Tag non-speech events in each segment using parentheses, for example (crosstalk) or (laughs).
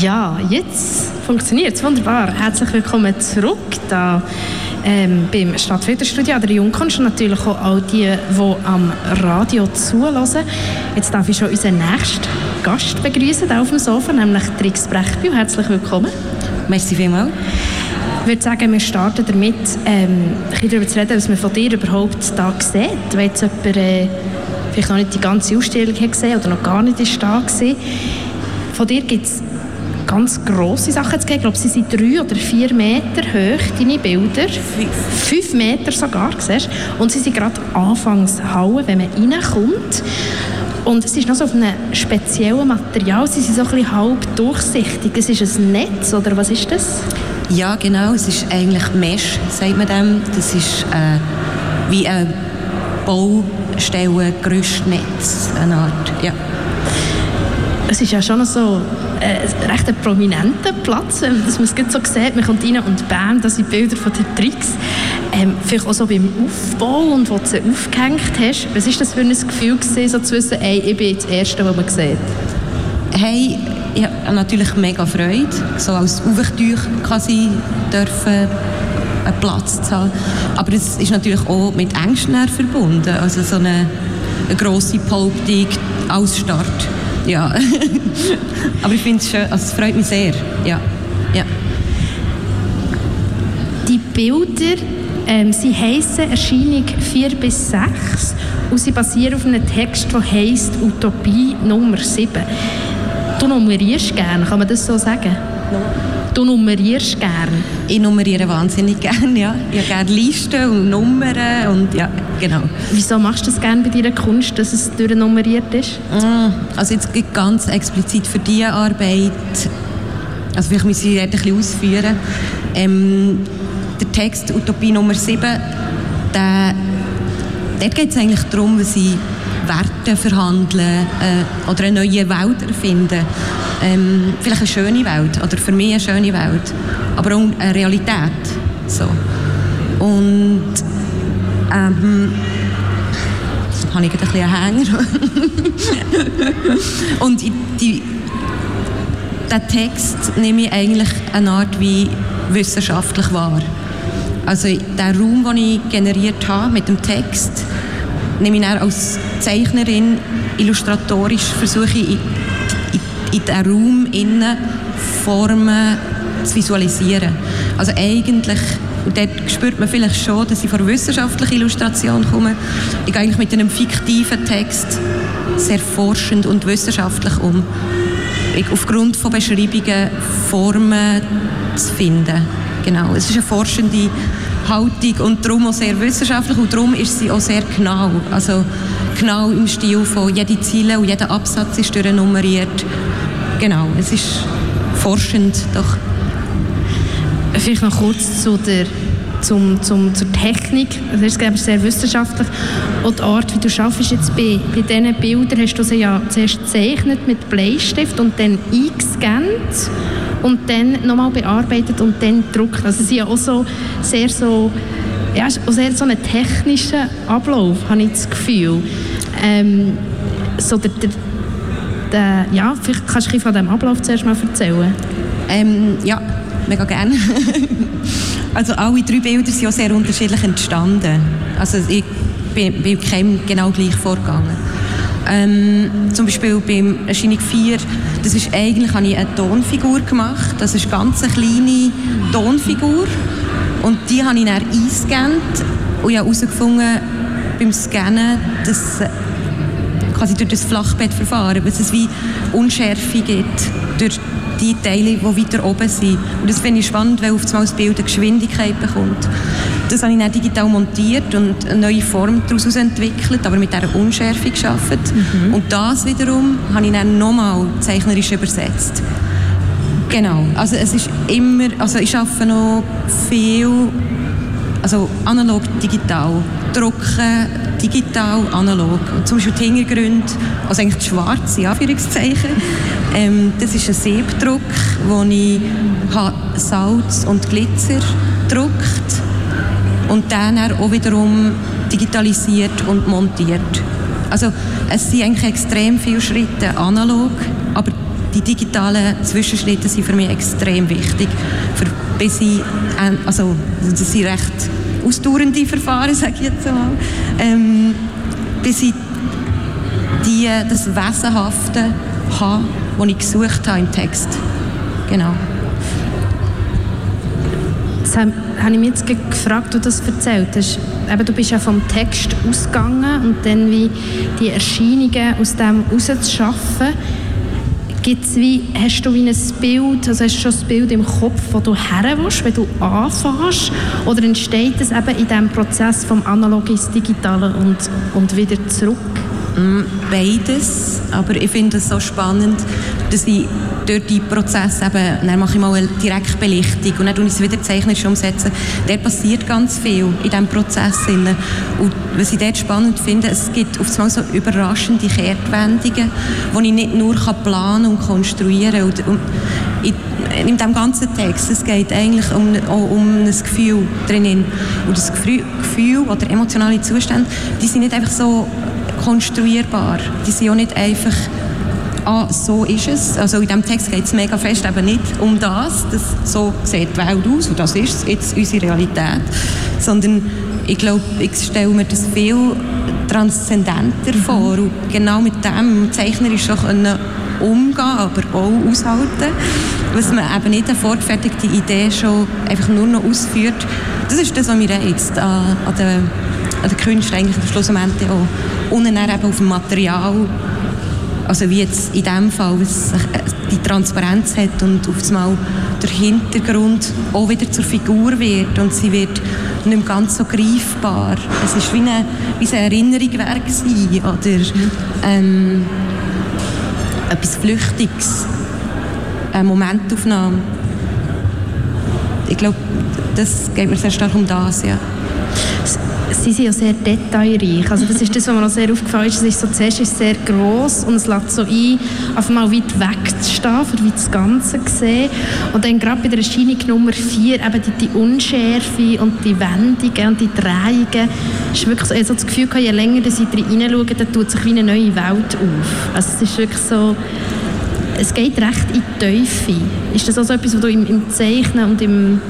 Ja, jetzt funktioniert es wunderbar. Herzlich willkommen zurück da ähm, beim Stadtfilterstudio an der Jungkunst und natürlich auch all die, die am Radio zulassen. Jetzt darf ich schon unseren nächsten Gast begrüßen auf dem Sofa, nämlich Trix Brechbühl. Herzlich willkommen. Merci vielmals. Ich würde sagen, wir starten damit, ähm, ein bisschen darüber zu reden, was man von dir überhaupt da sieht. Wenn jetzt jemand äh, vielleicht noch nicht die ganze Ausstellung hat gesehen oder noch gar nicht ist da war. Von dir gibt es ganz grosse Sachen zu geben. Ich glaube, sie sind drei oder vier Meter hoch, deine Bilder. Fünf Meter sogar, siehst Und sie sind gerade anfangs hauen, wenn man reinkommt. Und es ist noch so auf einem speziellen Material. Sie sind so ein bisschen halb durchsichtig. Das ist ein Netz, oder was ist das? Ja, genau. Es ist eigentlich Mesh, sagt man dem. Das ist äh, wie ein Baustellen, Gerüstnetz, eine Art, ja. Es ist ja schon so äh, ein recht prominenter Platz, dass man es so sieht. Man kommt rein und bam, das sind Bilder von den Tricks. Ähm, vielleicht auch so beim Aufbau und wo du sie aufgehängt hast. Was war das für ein Gefühl, gewesen, so zu wissen, ey, ich bin jetzt das Erste, was man sieht? Hey, ich habe natürlich mega Freude, so als Aufwärteuch quasi dürfen einen Platz zu haben. Aber es ist natürlich auch mit Ängsten verbunden. Also so eine, eine grosse Behauptung als Start. Ja. (laughs) Aber ich finde es schön, also es freut mich sehr. Ja. Ja. Die Bilder ähm, sie heissen Erscheinung 4 bis 6 und sie basieren auf einem Text, der heisst Utopie Nummer 7. Du nummerierst gerne, kann man das so sagen? No. Du nummerierst gerne? Ich nummeriere wahnsinnig gerne, ja. Ich habe gerne Listen und Nummern und ja, genau. Wieso machst du das gerne bei deiner Kunst, dass es durchnummeriert ist? Mm, also jetzt ganz explizit für diese Arbeit, also vielleicht muss ich ein bisschen ausführen. Ähm, der Text Utopie Nummer 7, der, dort geht es eigentlich darum, wie sie Werte verhandeln äh, oder eine neue Welt erfinden. Ähm, vielleicht eine schöne Welt oder für mich eine schöne Welt, aber auch eine Realität. So. Und ähm, habe ich ein bisschen einen Hänger. (laughs) Und die, den Text nehme ich eigentlich eine Art wie wissenschaftlich wahr. Also der Raum, den ich generiert habe mit dem Text, nehme ich als Zeichnerin illustratorisch versuche ich in, diesen Raum innen Formen zu visualisieren. Also eigentlich, und dort spürt man vielleicht schon, dass ich von wissenschaftlicher Illustration komme. Ich gehe eigentlich mit einem fiktiven Text sehr forschend und wissenschaftlich um. Ich, aufgrund von Beschreibungen Formen zu finden. Genau, es ist eine forschende Haltung und darum auch sehr wissenschaftlich und darum ist sie auch sehr genau. Also genau im Stil von jede Ziele und jeder Absatz ist durchnummeriert. Genau, es ist forschend doch. Vielleicht noch kurz zu der zum, zum, zur Technik. Das ist glaube ich, sehr wissenschaftlich. Und die Art, wie du arbeitest jetzt bei, bei diesen Bildern, hast du sie ja zuerst gezeichnet mit Bleistift und dann eingescannt und dann nochmal bearbeitet und dann gedruckt. Also es ist ja auch so sehr so, ja, auch sehr so ein technischer Ablauf, habe ich das Gefühl. Ähm, so der, der, der, ja, vielleicht kannst du von diesem Ablauf zuerst mal erzählen. Ähm, ja, mega gerne. (laughs) also alle drei Bilder sind auch sehr unterschiedlich entstanden. Also ich bin, bin keinem genau gleich vorgegangen. Ähm, zum Beispiel beim Erscheinung 4, das ist eigentlich, habe ich eine Tonfigur gemacht. Das ist eine ganz kleine Tonfigur. Und die habe ich dann eingescannt und ich habe herausgefunden, beim Scannen, dass quasi durch das Flachbettverfahren, dass es wie Unschärfe gibt durch die Teile, die weiter oben sind. Und das finde ich spannend, weil auf das Bild eine Geschwindigkeit bekommt. Das habe ich dann digital montiert und eine neue Form daraus entwickelt, aber mit dieser Unschärfe geschaffen. Mhm. Und das wiederum habe ich dann nochmal zeichnerisch übersetzt. Genau, also es ist immer, also ich arbeite noch viel, also analog, digital, drucken, digital, analog. Und zum Beispiel die Hintergründe, also eigentlich die schwarze, Anführungszeichen, (laughs) ähm, das ist ein Siebdruck, wo ich Salz und Glitzer gedruckt und dann auch wiederum digitalisiert und montiert. Also es sind eigentlich extrem viele Schritte analog, aber die digitalen Zwischenschritte sind für mich extrem wichtig, für, bis ich, also das sind recht ausdauernde Verfahren, sage ich jetzt mal, ähm, bis ich die, das Wesenhafte habe, das ich gesucht habe im Text. Genau. Das habe ich mich jetzt gefragt, du das erzählt hast. Eben, du bist ja vom Text ausgegangen und dann wie die Erscheinungen aus dem herauszuschaffen. Gibt's wie, hast du wie ein Bild, also hast du schon ein Bild im Kopf, wo du her willst, wenn du anfängst? Oder entsteht es eben in diesem Prozess vom Analog ins Digitale und, und wieder zurück? Mm, beides, aber ich finde es so spannend, dass ich durch die Prozess eben, dann mache ich mal eine Direktbelichtung und dann tue ich es wieder zeichnerisch umsetzen. Da passiert ganz viel in diesem Prozess. Und was ich dort spannend finde, es gibt oftmals so überraschende Kehrtwendungen, die ich nicht nur planen und konstruieren kann. Und, in, in diesem ganzen Text, es geht eigentlich um, um ein Gefühl drinnen. Und das Gefühl oder emotionale Zustände, die sind nicht einfach so konstruierbar. Die sind auch nicht einfach ah, so ist es. Also in diesem Text geht es mega fest eben nicht um das, dass so sieht die Welt aus und das ist jetzt unsere Realität, sondern ich glaube, ich stelle mir das viel transzendenter vor und genau mit dem zeichnerisch können umgehen, aber auch aushalten, was man eben nicht eine vorgefertigte Idee schon einfach nur noch ausführt. Das ist das, was mir reizt an, an der an Kunst eigentlich schlussendlich auch. Und dann eben auf dem Material also wie jetzt in dem Fall, was äh, die Transparenz hat und auf einmal der Hintergrund auch wieder zur Figur wird und sie wird nicht mehr ganz so greifbar. Es ist wie eine, wie eine Erinnerung gewesen, oder ähm, etwas Flüchtiges, eine Momentaufnahme. Ich glaube, das geht mir sehr stark um das, ja sie sind ja sehr detailreich. Also das ist das, was mir noch sehr aufgefallen ist. Es ist so, zuerst ist sehr gross und es lädt so ein, auf einmal weit wegzustehen, für wie das Ganze sehen. Und dann gerade bei der Erscheinung Nummer 4, eben die, die Unschärfe und die Wendungen und die Drehungen, ist wirklich so, ich so das Gefühl, je länger ich reinschaue, dann tut sich wie eine neue Welt auf. Also es ist wirklich so, es geht recht in die Teufel. Ist das auch so etwas, was du im, im Zeichnen und im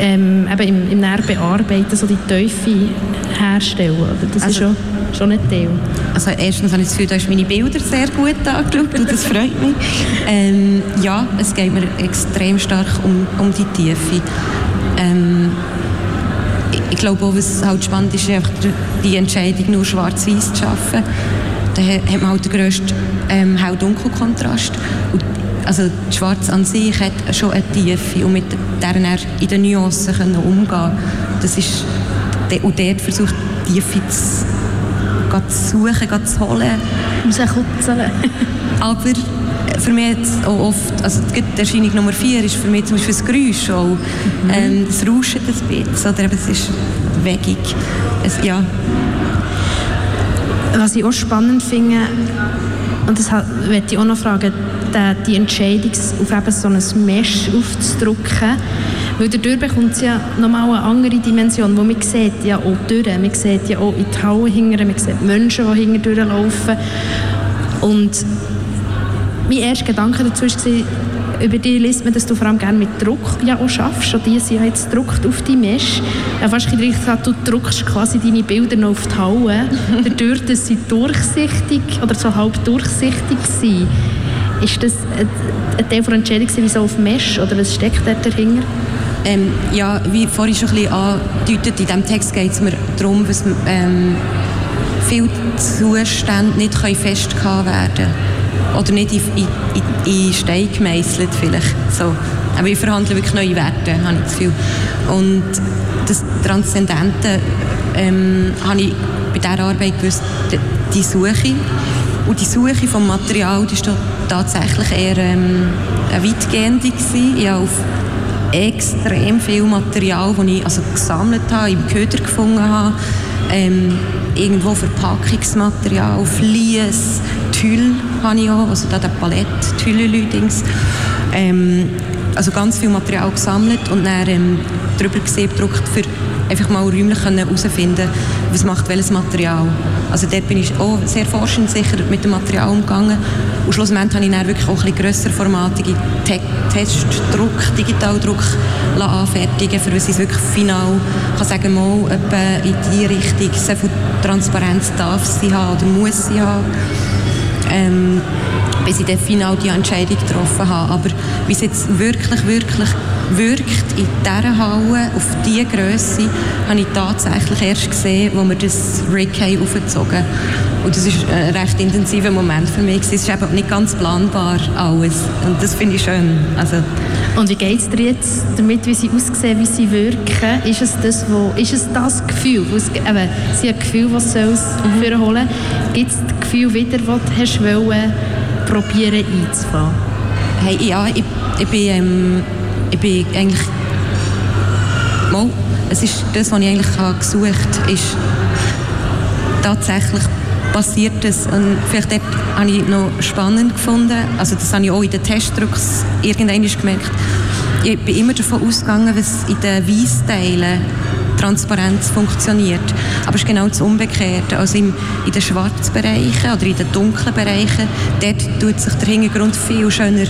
ähm, eben im, im Nährbearbeiten so die Teufel herstellen. Das also, ist schon, schon ein Teil. Also erstens habe ich das Gefühl, du hast meine Bilder sehr gut angeschaut und das freut mich. Ähm, ja, es geht mir extrem stark um, um die Tiefe. Ähm, ich glaube auch, was halt spannend ist, einfach die Entscheidung, nur schwarz-weiß zu schaffen. Da hat man halt den grössten ähm, Hell-Dunkel-Kontrast. Also Schwarz an sich hat schon eine Tiefe und mit der er in den Nuancen können umgehen Das ist, und dort versucht die Tiefe zu, zu suchen, zu holen. Rauskutzeln. (laughs) Aber für mich auch oft, also die Erscheinung Nummer 4 ist für mich zum Beispiel das Geräusch auch. Mhm. Ähm, das Rauschen ein bisschen, oder es ist wegig. Es, ja. Was ich auch spannend finde, und das möchte ich auch noch fragen, die, die Entscheidung, auf eben so ein Mesh aufzudrücken, weil dadurch bekommt es ja nochmal eine andere Dimension, wo man sieht ja auch durch, man sieht ja auch in die Halle hinterher, man sieht Menschen, die hinterher durchlaufen. Und mein erster Gedanke dazu war, über dich liest man, dass du vor allem gerne mit Druck ja auch schaffst. Und die sind ja jetzt gedruckt auf die Mesh. Ja, fast gesagt, du druckst quasi deine Bilder noch auf die Halle. (laughs) Dadurch, dass sie durchsichtig oder so halb durchsichtig sind. Ist das ein Teil der Entscheidung, wieso auf Mesh? Oder was steckt da dahinter? Ähm, ja, wie vorhin schon ein bisschen angedeutet, in diesem Text geht es mir darum, dass ähm, viele Zustände nicht festgehalten werden können oder nicht in, in, in Stein gemeißelt vielleicht. So. Aber ich verhandle wirklich neue Werte, habe ich das Gefühl. Und das Transzendente ähm, habe ich bei dieser Arbeit gewusst, die Suche. Und die Suche vom Material die war tatsächlich eher ähm, eine weitgehende. Gewesen. Ich habe auf extrem viel Material, das ich also gesammelt habe, im Köder gefunden habe, ähm, irgendwo Verpackungsmaterial, Vlies, Tüll habe ich auch, also da der Palette, Tülle-Lüdings. Ähm, also ganz viel Material gesammelt und dann ähm, darüber gesehen, gedruckt, für einfach mal räumlich herausfinden was macht welches Material. Also dort bin ich auch sehr forschend sicher mit dem Material umgegangen. Und schlussendlich habe ich dann wirklich auch ein bisschen grösserformatige Te Testdruck, Digitaldruck anfertigen für was ich wirklich final kann sagen mal, etwa in die Richtung, so viel Transparenz darf sie haben oder muss sie haben. Ähm, bis ich dann final die Entscheidung getroffen habe. Aber wie es jetzt wirklich, wirklich wirkt in dieser Halle auf diese Größe, habe ich tatsächlich erst gesehen, wo wir das Rig aufgezogen haben. Und das war ein recht intensiver Moment für mich. Es ist eben nicht ganz planbar alles. Und das finde ich schön. Also, und wie geht es dir jetzt damit, wie sie aussehen, wie sie wirken? Ist es das, wo, ist es das Gefühl? Es, eben, sie hat ein Gefühl, das soll es mhm. holen. Gibt es das Gefühl wieder, das du wollen, probieren einzufahren? Hey, ja, ich, ich bin... Ähm, ich bin eigentlich mal, es ist das, was ich eigentlich habe gesucht habe, ist tatsächlich passiert es und vielleicht dort habe ich noch spannend gefunden, also das habe ich auch in den Testdrucks irgendwann gemerkt, ich bin immer davon ausgegangen, was in den Weissteilen Transparenz funktioniert. Aber es ist genau das Umgekehrte. Also im, in den schwarzen Bereichen oder in den dunklen Bereichen, dort tut sich der Hintergrund viel schöner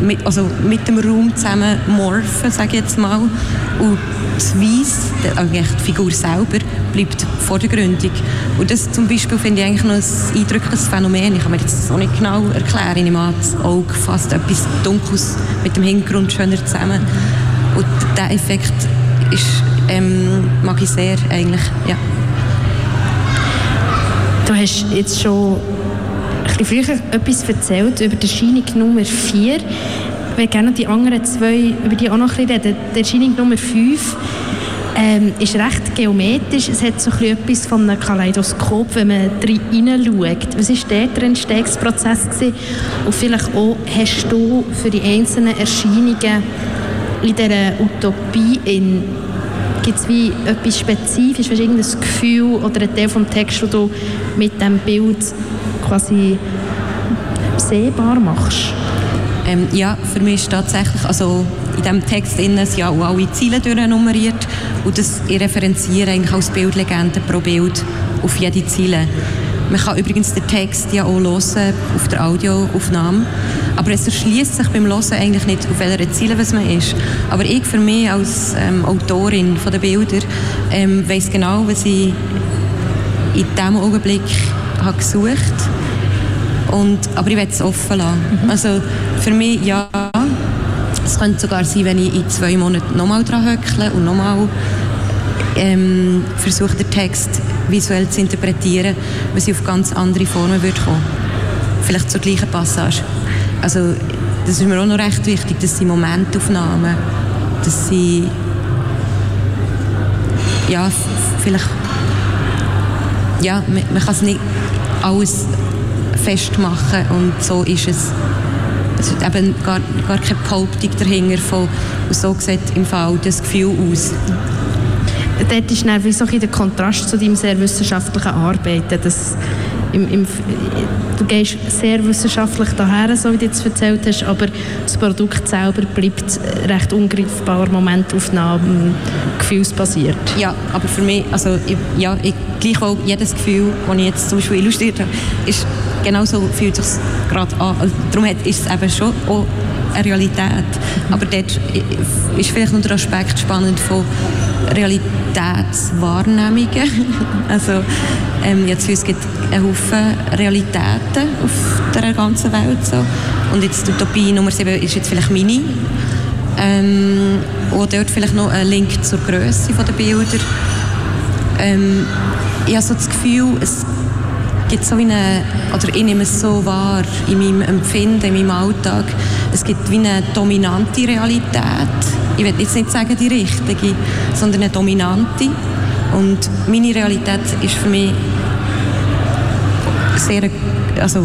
mit, also mit dem Raum zusammen morphen, sage ich jetzt mal. Und das Weiss, eigentlich die Figur selber, bleibt vordergründig. Und das zum Beispiel finde ich eigentlich noch ein eindrückliches Phänomen. Ich kann mir das so nicht genau erklären. Ich mache das Auge fast etwas Dunkles mit dem Hintergrund schöner zusammen. Und dieser Effekt ist, ähm, mag ich sehr eigentlich, ja. Du hast jetzt schon ein früher etwas erzählt über die Erscheinung Nummer 4. Ich würde gerne die anderen zwei, über die auch noch ein reden. Die Erscheinung Nummer 5 ähm, ist recht geometrisch. Es hat so ein etwas von einem Kaleidoskop, wenn man hineinschaut. Was war der Entstehungsprozess? Gewesen? Und vielleicht auch, hast du für die einzelnen Erscheinungen in dieser Utopie in Gibt es wie etwas Spezifisches, irgendein Gefühl oder ein Teil vom Text, das du mit dem Bild quasi sehbar machst? Ähm, ja, für mich ist tatsächlich, also in diesem Text sind ja auch alle Ziele durchnummeriert und das ich referenziere eigentlich als Bildlegende pro Bild auf jede Ziele. Man kann übrigens den Text ja auch hören auf der Audioaufnahme, aber es erschließt sich beim Hören eigentlich nicht, auf welcher Ziele was man ist. Aber ich für mich als ähm, Autorin von der Bilder ähm, weiß genau, was ich in diesem Augenblick habe gesucht und aber ich werde es offen lassen. Mhm. Also für mich, ja, es könnte sogar sein, wenn ich in zwei Monaten nochmal dran höckle und nochmal ähm, versuche, den Text visuell zu interpretieren, was ich auf ganz andere Formen würde kommen. Vielleicht zur gleichen Passage. Also das ist mir auch noch recht wichtig, dass sie Momentaufnahmen, dass sie ja, vielleicht ja, man, man kann es nicht alles festmachen und so ist es. Es ist eben gar, gar keine Behauptung dahinter von, so sieht im Fall das Gefühl aus. Dort ist dann wie so der Kontrast zu deinem sehr wissenschaftlichen Arbeiten, dass im, im, du gehst sehr wissenschaftlich daher, so wie du jetzt erzählt hast, aber das Produkt selber bleibt recht ungreifbar, Momentaufnahmen, gefühlsbasiert. Ja, aber für mich, also ich, ja, ich, gleichwohl jedes Gefühl, das ich jetzt zum Beispiel illustriert habe, ist genauso fühlt sich gerade an. Also, darum ist es eben schon auch eine Realität. Aber dort ist vielleicht noch der Aspekt spannend von Realitätswahrnehmungen. (laughs) also ähm, jetzt es gibt einen Haufen Realitäten auf der ganzen Welt. So. Und jetzt die Utopie Nummer 7 ist jetzt vielleicht meine. Ähm, und dort vielleicht noch ein Link zur Größe der Bilder. Ähm, ich habe so das Gefühl, es gibt so wie eine, oder ich nehme es so wahr in meinem Empfinden, in meinem Alltag, es gibt wie eine dominante Realität. Ich will jetzt nicht sagen die richtige, sondern eine dominante. Und meine Realität ist für mich sehr, also,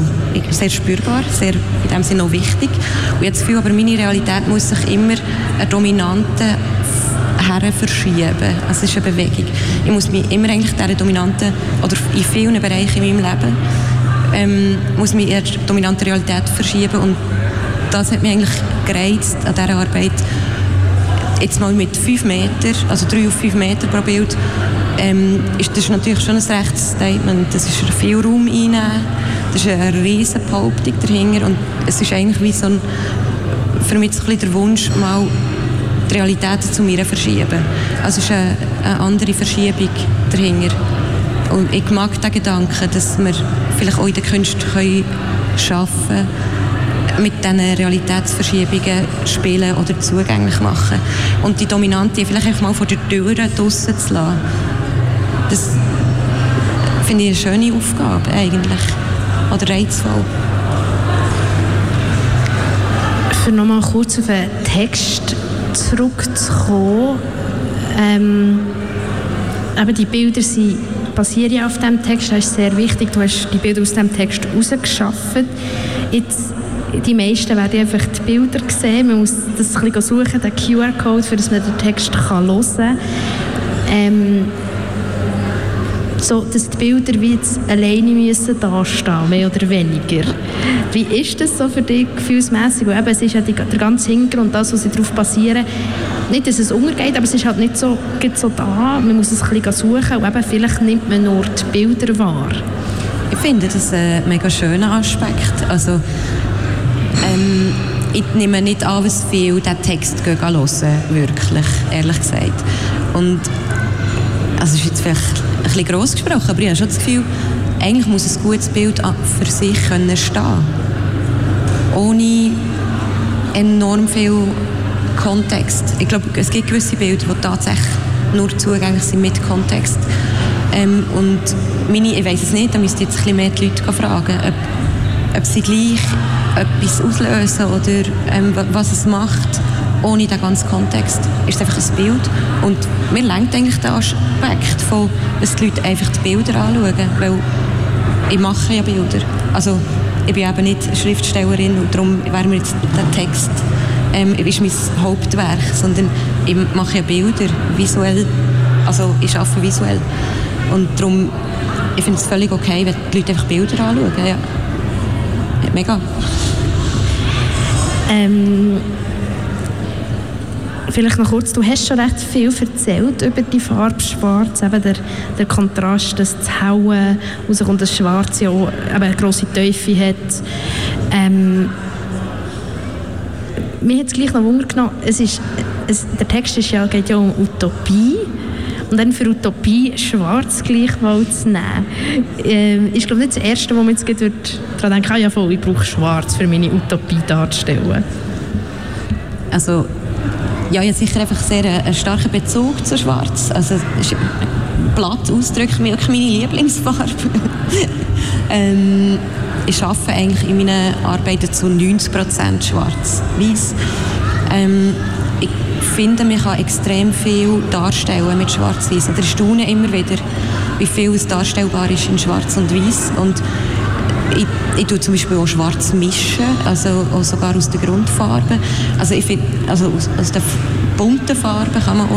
sehr spürbar, sehr in dem Sinne auch wichtig. Und jetzt Gefühl, aber meine Realität muss sich immer eine dominante her verschieben. Also es ist eine Bewegung. Ich muss mich immer eigentlich dieser dominanten, oder in vielen Bereichen in meinem Leben, ähm, muss mich die dominante Realität verschieben und das hat mich eigentlich gereizt an dieser Arbeit. jetzt mal mit 5 Meter, also 3 auf 5 Meter pro Bild, ähm, ist das natürlich schon ein rechtes Statement. Das ist viel Raum einnehmen, das ist eine riesen Behauptung dahinter und es ist eigentlich wie so ein, für mich so ein bisschen der Wunsch, mal die Realität zu mir verschieben. Also es ist eine, eine andere Verschiebung dahinter. Und ich mag den Gedanken, dass wir vielleicht auch in der Kunst arbeiten können, mit diesen Realitätsverschiebungen spielen oder zugänglich machen. Und die Dominante vielleicht einfach mal vor der Tür draussen zu lassen. Das finde ich eine schöne Aufgabe eigentlich. Oder reizvoll. Für nochmal kurz auf den Text zurückzukommen. Ähm, die Bilder sind, basieren ja auf diesem Text. Das ist sehr wichtig. Du hast die Bilder aus dem Text herausgeschaffen. Jetzt die meisten werden einfach die Bilder sehen. Man muss das ein bisschen suchen, den QR-Code, dass man den Text hören kann. Ähm, so, dass die Bilder wie jetzt alleine müssen dastehen, mehr oder weniger. Wie ist das so für dich gefühlsmässig? Eben, es ist ja die, der ganze Hintergrund, das, was sie darauf basieren, nicht, dass es untergeht, aber es ist halt nicht so, so da. Man muss es ein bisschen suchen und eben, vielleicht nimmt man nur die Bilder wahr. Ich finde das ein mega schöner Aspekt. Also, ähm, ich nehme nicht an, was viel diesen Text hören wirklich, ehrlich gesagt. Und also ist jetzt vielleicht ein bisschen gross gesprochen, aber ich habe schon das Gefühl, eigentlich muss ein gutes Bild für sich können stehen Ohne enorm viel Kontext. Ich glaube, es gibt gewisse Bilder, die tatsächlich nur zugänglich sind mit Kontext. Ähm, und meine, ich weiß es nicht, da müsste jetzt ein bisschen mehr die Leute fragen, ob, ob sie gleich etwas auslösen oder ähm, was es macht, ohne den ganzen Kontext. Ist es einfach ein Bild. Und mir lenkt eigentlich der Aspekt von, dass die Leute einfach die Bilder anschauen, weil ich mache ja Bilder. Also ich bin eben nicht Schriftstellerin und darum wäre mir jetzt der Text ähm, ist mein Hauptwerk, sondern ich mache ja Bilder visuell, also ich arbeite visuell und darum ich finde es völlig okay, wenn die Leute einfach Bilder anschauen. Ja. Mega. Ähm, vielleicht noch kurz, du hast schon recht viel erzählt über die Farbe Schwarz, eben der, der Kontrast, dass das Helle rauskommt, das Schwarz ja auch eine grosse Teufel hat. Ähm, mir hat es gleich noch Wunder genommen, es ist, es, der Text ist ja, geht ja um Utopie und dann für Utopie schwarz gleichwohl zu nehmen. Ähm, ist glaube nicht das Erste, wo man jetzt daran denkt, ah, ja voll, ich brauche schwarz, für meine Utopie darzustellen. Also ja, ich habe sicher einfach sehr einen, einen starken Bezug zu Schwarz. Also Blatt ausdrückt wirklich meine Lieblingsfarbe. (laughs) ähm, ich arbeite eigentlich in meinen Arbeiten zu 90% schwarz-weiß. Ähm, ich finde, man kann extrem viel darstellen mit schwarz-weiß. Ich staune immer wieder, wie viel es darstellbar ist in schwarz und weiß. Und ich, ich tue zum Beispiel auch schwarz mischen, also sogar aus der Grundfarbe. Also ich finde, also aus, aus der bunten Farbe kann man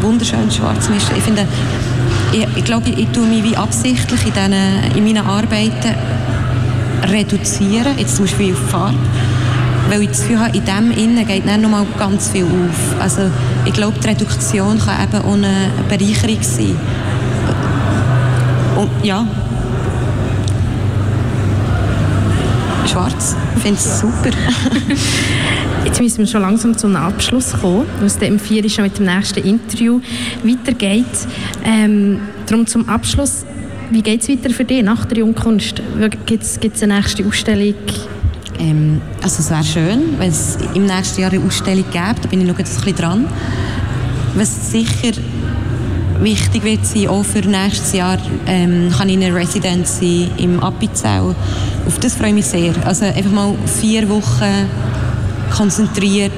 wunderschön schwarz mischen. Ich finde, ich, ich glaube, ich, tue mich wie absichtlich in, diesen, in meinen Arbeiten reduzieren, jetzt zum Beispiel auf Farbe, weil ich das Gefühl habe, in dem Innen geht dann noch mal ganz viel auf. Also ich glaube, die Reduktion kann eben auch eine Bereicherung sein. Und ja, schwarz. Ich finde es super. (laughs) Jetzt müssen wir schon langsam zum Abschluss kommen, weil es im 4 schon mit dem nächsten Interview weitergeht. Ähm, darum zum Abschluss, wie geht es weiter für dich nach der Jungkunst? Gibt es eine nächste Ausstellung? Ähm, also es wäre schön, wenn es im nächsten Jahr eine Ausstellung gäbe, da bin ich noch ein bisschen dran. Was sicher wichtig wird sein, auch für nächstes Jahr ähm, kann ich eine Residency im Appenzell. Auf das freue ich mich sehr. Also einfach mal vier Wochen konzentriert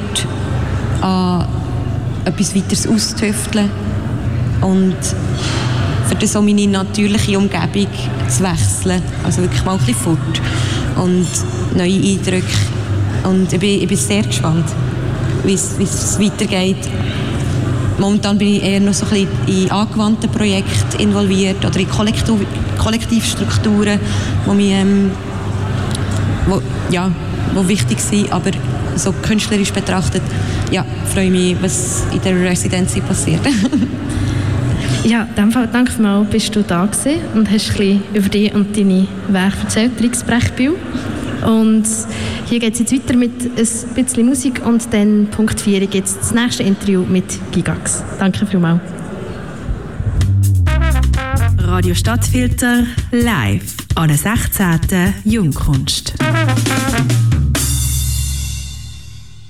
an etwas weiteres auszutüfteln und für das auch meine natürliche Umgebung zu wechseln. Also wirklich mal ein bisschen fort und neue Eindrücke. Und ich bin, ich bin sehr gespannt, wie es weitergeht Momentan bin ich eher noch so ein bisschen in angewandten Projekten involviert oder in Kollektiv Kollektivstrukturen, die mir ähm, wo, ja, wo wichtig sind. Aber so künstlerisch betrachtet, ja, freue mich, was in der Residenz passiert. (laughs) Ja, in dem Fall danke mal, bist du da gewesen und hast ein bisschen über dich und deine Werke erzählt, Rixbrechbühl. Und hier geht es jetzt weiter mit ein bisschen Musik und dann Punkt 4 gibt es das nächste Interview mit Gigax. Danke vielmals. Radio Stadtfilter live an der 16. Jungkunst.